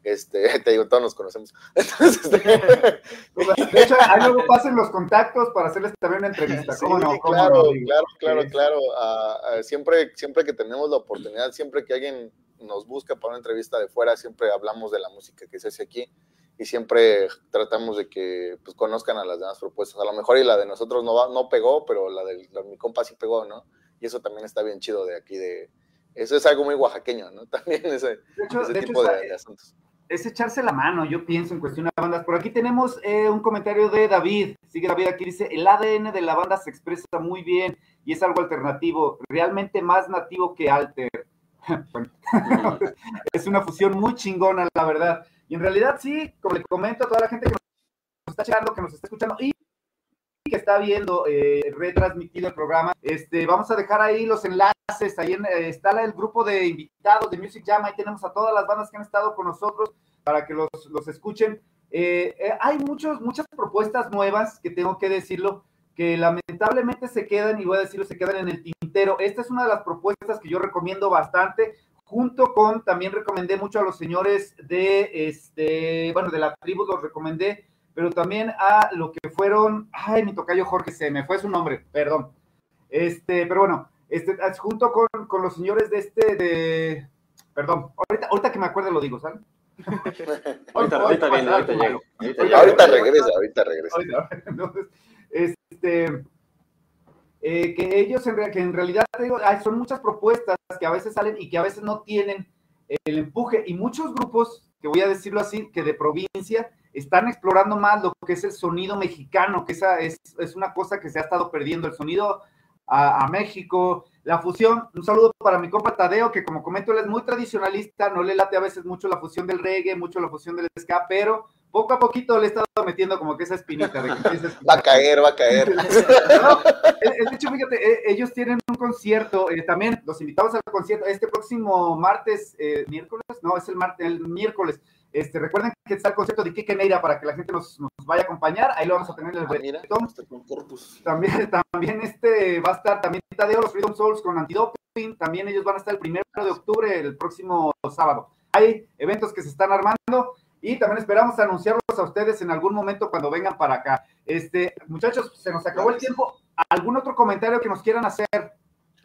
Speaker 3: Este, te digo, todos nos conocemos. Entonces, este,
Speaker 1: De hecho, ahí luego pasen los contactos para hacerles también una entrevista.
Speaker 3: Sí,
Speaker 1: ¿Cómo no? ¿Cómo
Speaker 3: claro,
Speaker 1: no?
Speaker 3: Claro, claro, claro. Siempre, siempre que tenemos la oportunidad, siempre que alguien nos busca para una entrevista de fuera, siempre hablamos de la música que se hace aquí y siempre tratamos de que pues, conozcan a las demás propuestas. A lo mejor y la de nosotros no, va- no pegó, pero la de, la de mi compa sí pegó, ¿no? Y eso también está bien chido de aquí, de... Eso es algo muy oaxaqueño, ¿no? También ese,
Speaker 1: De hecho,
Speaker 3: ese
Speaker 1: de hecho,
Speaker 3: tipo de asuntos.
Speaker 1: Es echarse la mano, yo pienso, en cuestión de bandas. Por aquí tenemos eh, un comentario de David. Sigue David aquí, dice, el ADN de la banda se expresa muy bien y es algo alternativo, realmente más nativo que alter. Es una fusión muy chingona, la verdad. Y en realidad sí, como le comento a toda la gente que nos está checando, que nos está escuchando y que está viendo eh, retransmitido el programa, este, vamos a dejar ahí los enlaces, ahí en, eh, está el grupo de invitados de Music Jam, ahí tenemos a todas las bandas que han estado con nosotros para que los, los escuchen. Eh, eh, hay muchos, muchas propuestas nuevas que tengo que decirlo, que lamentablemente se quedan, y voy a decirlo, se quedan en el tintero. Esta es una de las propuestas que yo recomiendo bastante, junto con, también recomendé mucho a los señores de, este, bueno, de la tribu, los recomendé, pero también a lo que fueron, ay, mi tocayo Jorge, se me fue su nombre, perdón. Este, pero bueno, este, junto con, con los señores de este, de, perdón, ahorita, ahorita que me acuerde lo digo, ¿sabes?
Speaker 4: Ahorita, ahorita viene, ahorita llego. Ahorita.
Speaker 3: Ahorita regresa, ahorita regresa.
Speaker 1: Ahorita, Entonces, este, eh, que ellos en, real- que en realidad digo, hay- son muchas propuestas que a veces salen y que a veces no tienen el empuje y muchos grupos, que voy a decirlo así, que de provincia están explorando más lo que es el sonido mexicano, que esa es, es una cosa que se ha estado perdiendo, el sonido a, a México, la fusión, un saludo para mi compa Tadeo, que como comento, él es muy tradicionalista, no le late a veces mucho la fusión del reggae, mucho la fusión del ska, pero poco a poquito le he estado metiendo como que esa espinita de que
Speaker 3: Va a caer, va a caer.
Speaker 1: no, de hecho, fíjate, eh, ellos tienen un concierto, eh, también los invitamos al concierto este próximo martes, eh, miércoles, no, es el martes, el miércoles. Este, recuerden que está el concierto de Kike Neira para que la gente nos, nos vaya a acompañar, ahí lo vamos a tener en el
Speaker 3: Ah, mira,
Speaker 1: boletón.
Speaker 5: Hasta con Corpus.
Speaker 1: También, también este va a estar también Tadeo, los Freedom Souls con Antidoping, también ellos van a estar el primero de octubre, el próximo sábado. Hay eventos que se están armando y también esperamos anunciarlos a ustedes en algún momento cuando vengan para acá. Este, muchachos, se nos acabó el tiempo. ¿Algún otro comentario que nos quieran hacer?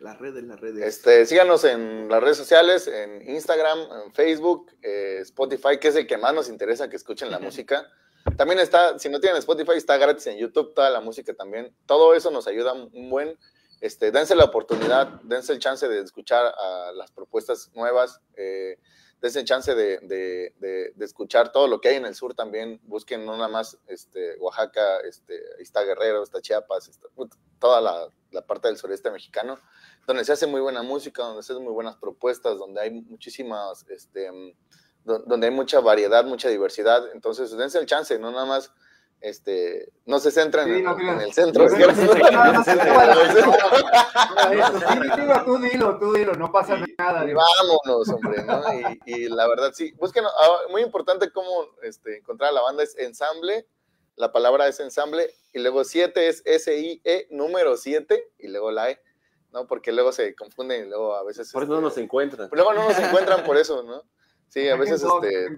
Speaker 5: Las redes, las redes.
Speaker 3: Este, síganos en las redes sociales, en Instagram, en Facebook, eh, Spotify, que es el que más nos interesa que escuchen la música. También está, si no tienen Spotify, está gratis en YouTube, toda la música también. Todo eso nos ayuda un buen. Este, dense la oportunidad, dense el chance de escuchar a las propuestas nuevas, eh, dense el chance de, de- de- de escuchar todo lo que hay en el sur también. Busquen no nada más este, Oaxaca, este, está Guerrero, está Chiapas, está, toda la, la parte del sureste mexicano donde se hace muy buena música, donde se hacen muy buenas propuestas, donde hay muchísimas, este, do- donde hay mucha variedad, mucha diversidad. Entonces, dense el chance, no nada más, este, no se centren
Speaker 1: Sí,
Speaker 3: en,
Speaker 1: no,
Speaker 3: en en el centro.
Speaker 1: Sí, tú dilo, tú dilo, no pasa nada.
Speaker 3: Y vámonos, hombre, ¿no? Y, y la verdad, sí, busquen, ah, muy importante cómo este, encontrar a la banda es ensamble, la palabra es ensamble, y luego 7 es S-I-E, número 7, y luego la E, ¿no? Porque luego se confunden y luego a veces...
Speaker 4: Por eso no
Speaker 3: este,
Speaker 4: nos encuentran.
Speaker 3: Luego no nos encuentran por eso, ¿no? Sí, a veces, este,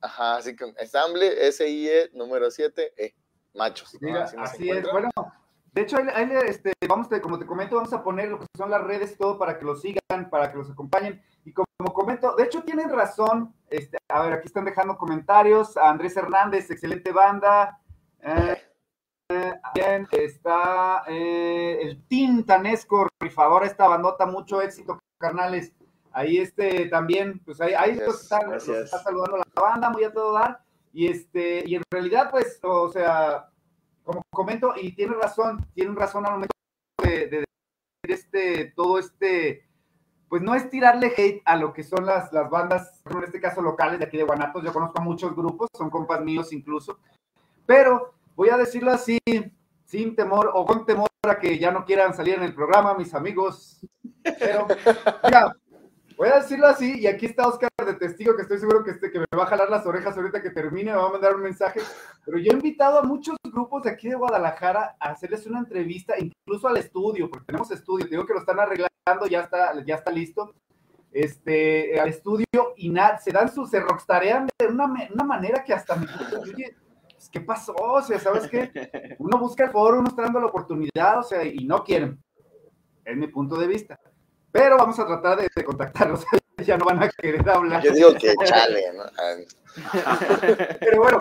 Speaker 3: ajá, así que ensamble, S-I-E, número 7, E, machos. ¿no?
Speaker 1: Mira,
Speaker 3: Así nos
Speaker 1: así es. Bueno, de hecho, ahí, ahí este, vamos, te- como te comento, vamos a poner lo que son las redes y todo para que los sigan, para que los acompañen. Y como, comento, de hecho, tienen razón. Este, a ver, aquí están dejando comentarios. A Andrés Hernández, excelente banda. Eh, eh, bien, está eh, el Team Tanesco, rifador, esta bandota, mucho éxito, carnales. Ahí este también, pues ahí, ahí los está, los está saludando la banda, muy a todo dar. Y este, y en realidad, pues, o sea, como comento, y tiene razón, tienen razón al momento de, de decir este, todo este, pues no es tirarle hate a lo que son las, las bandas, en este caso locales de aquí de Guanatos, yo conozco a muchos grupos, son compas míos incluso, pero voy a decirlo así, sin temor o con temor a que ya no quieran salir en el programa, mis amigos, pero mira, voy a decirlo así, y aquí está Oscar de testigo, que estoy seguro que, este, que me va a jalar las orejas ahorita que termine, me va a mandar un mensaje, pero yo he invitado a muchos grupos de aquí de Guadalajara a hacerles una entrevista, incluso al estudio, porque tenemos estudio, digo que lo están arreglando, ya está, ya está listo, este, al estudio, y nada, se dan sus, se rockstarean de una, una manera que hasta me oye, pues, ¿qué pasó? O sea, ¿sabes qué? Uno busca el foro, uno está dando la oportunidad, o sea, y no quieren, es mi punto de vista. Pero vamos a tratar de, de contactarlos, ya no van a querer hablar.
Speaker 3: Yo digo que chale, ¿no?
Speaker 1: Pero bueno,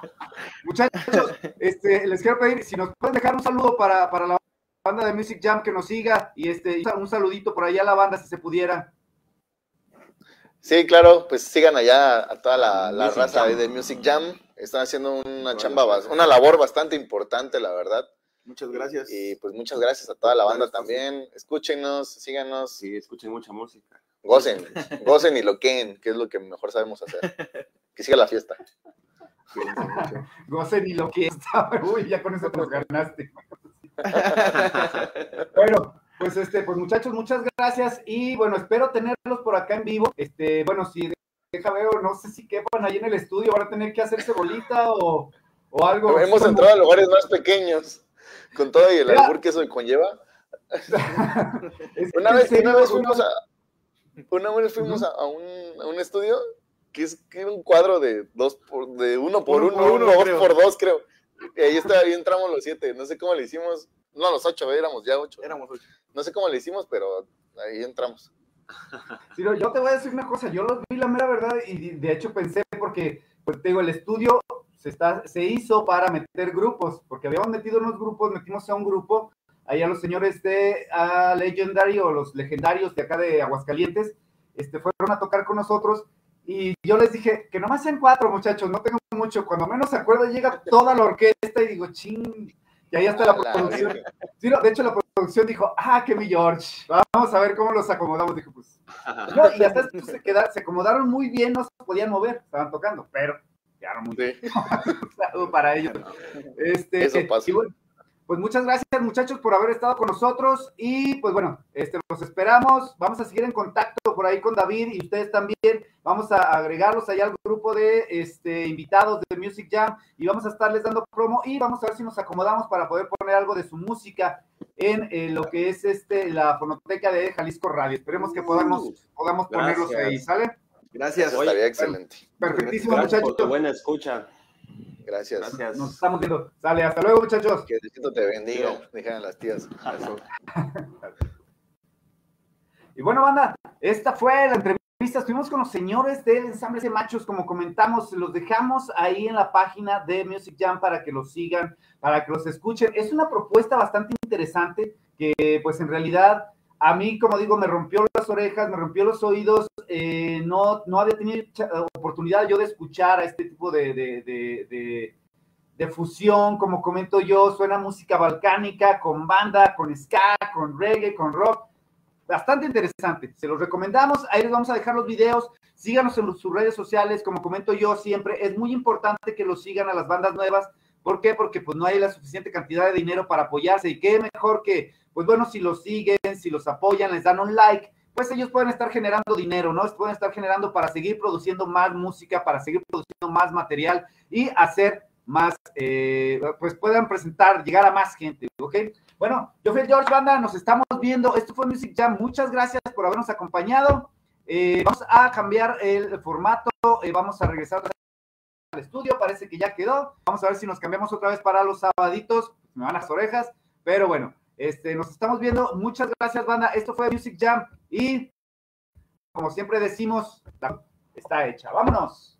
Speaker 1: muchachos, este, les quiero pedir si nos pueden dejar un saludo para, para la banda de Music Jam que nos siga y este un saludito por allá a la banda si se pudiera.
Speaker 3: Sí, claro, pues sigan allá a toda la, raza
Speaker 4: Jam.
Speaker 3: de Music Jam. Están haciendo una chamba, una labor bastante importante, la verdad.
Speaker 5: Muchas gracias.
Speaker 3: Y pues muchas gracias a toda la banda también. Escúchenos, síganos,
Speaker 4: Sí, escuchen mucha música.
Speaker 3: gocen, gocen y loqueen, que es lo que mejor sabemos hacer. Que siga la fiesta.
Speaker 1: Gocen y lo que está. Uy, ya con eso te los ganaste. Bueno, pues este, pues muchachos, muchas gracias y bueno, espero tenerlos por acá en vivo. Este, bueno, si deja veo, no sé si quepan ahí en el estudio, van a tener que hacerse bolita o, o algo.
Speaker 3: Hemos
Speaker 1: como-
Speaker 3: entrado a lugares más pequeños, con todo y el albur que eso conlleva. Una vez, una vez fuimos a, una vez fuimos a, a un, a un estudio que es que era un cuadro de dos por, de uno por
Speaker 5: Uno
Speaker 3: uno, dos
Speaker 5: creo.
Speaker 3: por dos, creo. Y ahí está, ahí entramos los siete. No sé cómo le hicimos. No, los ocho, éramos ya ocho.
Speaker 5: Éramos ocho.
Speaker 3: No sé cómo le hicimos, pero ahí entramos.
Speaker 1: Sí, yo te voy a decir una cosa, yo los vi la mera verdad y de hecho pensé porque, pues te digo, el estudio se, está, se hizo para meter grupos, porque habíamos metido unos grupos, metimos a un grupo, ahí a los señores de ah, Legendary o los legendarios de acá de Aguascalientes, este, fueron a tocar con nosotros y yo les dije que nomás sean cuatro muchachos, no tengo mucho, cuando menos se acuerdo llega toda la orquesta y digo, ching, y ahí está la producción. Sí, no, de hecho la producción dijo, ah, que mi George, vamos a ver cómo los acomodamos. Dije, pues, no, y hasta se, queda- se acomodaron muy bien, no se podían mover, estaban tocando, pero quedaron muy.
Speaker 3: Sí.
Speaker 1: Para ellos. Este,
Speaker 3: Eso pasa.
Speaker 1: bueno, pues muchas gracias muchachos por haber estado con nosotros y pues bueno, este, los esperamos, vamos a seguir en contacto por ahí con David y ustedes también, vamos a agregarlos allá al grupo de este, invitados de Music Jam y vamos a estarles dando promo y vamos a ver si nos acomodamos para poder poner algo de su música en eh, lo que es este la fonoteca de Jalisco Radio. Esperemos que podamos, podamos ponerlos ahí, ¿sale?
Speaker 5: Gracias.
Speaker 3: Estaría excelente.
Speaker 1: Perfectísimo,
Speaker 4: Gracias por tu
Speaker 1: muchachos.
Speaker 4: buena escucha.
Speaker 3: Gracias.
Speaker 4: Gracias.
Speaker 1: Nos estamos viendo. Sale, hasta luego, muchachos.
Speaker 3: Que Diosito te bendiga, dijeron las tías.
Speaker 1: Y bueno, banda, esta fue la entrevista. Estuvimos con los señores del ensamble de machos, como comentamos, los dejamos ahí en la página de Music Jam para que los sigan, para que los escuchen. Es una propuesta bastante interesante que, pues, en realidad, a mí, como digo, me rompió orejas, me rompió los oídos. eh, no, no había tenido oportunidad yo de escuchar a este tipo de, de- de- de fusión, como comento yo, suena música balcánica, con banda, con ska, con reggae, con rock bastante interesante. Se los recomendamos. Ahí les vamos a dejar los videos. Síganos en sus redes sociales. Como comento yo siempre, es muy importante que los sigan a las bandas nuevas. ¿Por qué? Porque pues no hay la suficiente cantidad de dinero para apoyarse. Y qué mejor que, pues bueno, si los siguen, si los apoyan, les dan un like, pues ellos pueden estar generando dinero, ¿no? Pueden estar generando para seguir produciendo más música, para seguir produciendo más material y hacer más, eh, pues puedan presentar, llegar a más gente, ¿ok? Bueno, yo fui George Banda, nos estamos viendo. Esto fue Music Jam. Muchas gracias por habernos acompañado. Eh, vamos a cambiar el formato, eh, vamos a regresar al estudio, parece que ya quedó. Vamos a ver si nos cambiamos otra vez para los sabaditos. Me van las orejas, pero bueno, este, nos estamos viendo. Muchas gracias, banda. Esto fue Music Jam y como siempre decimos, está hecha. Vámonos.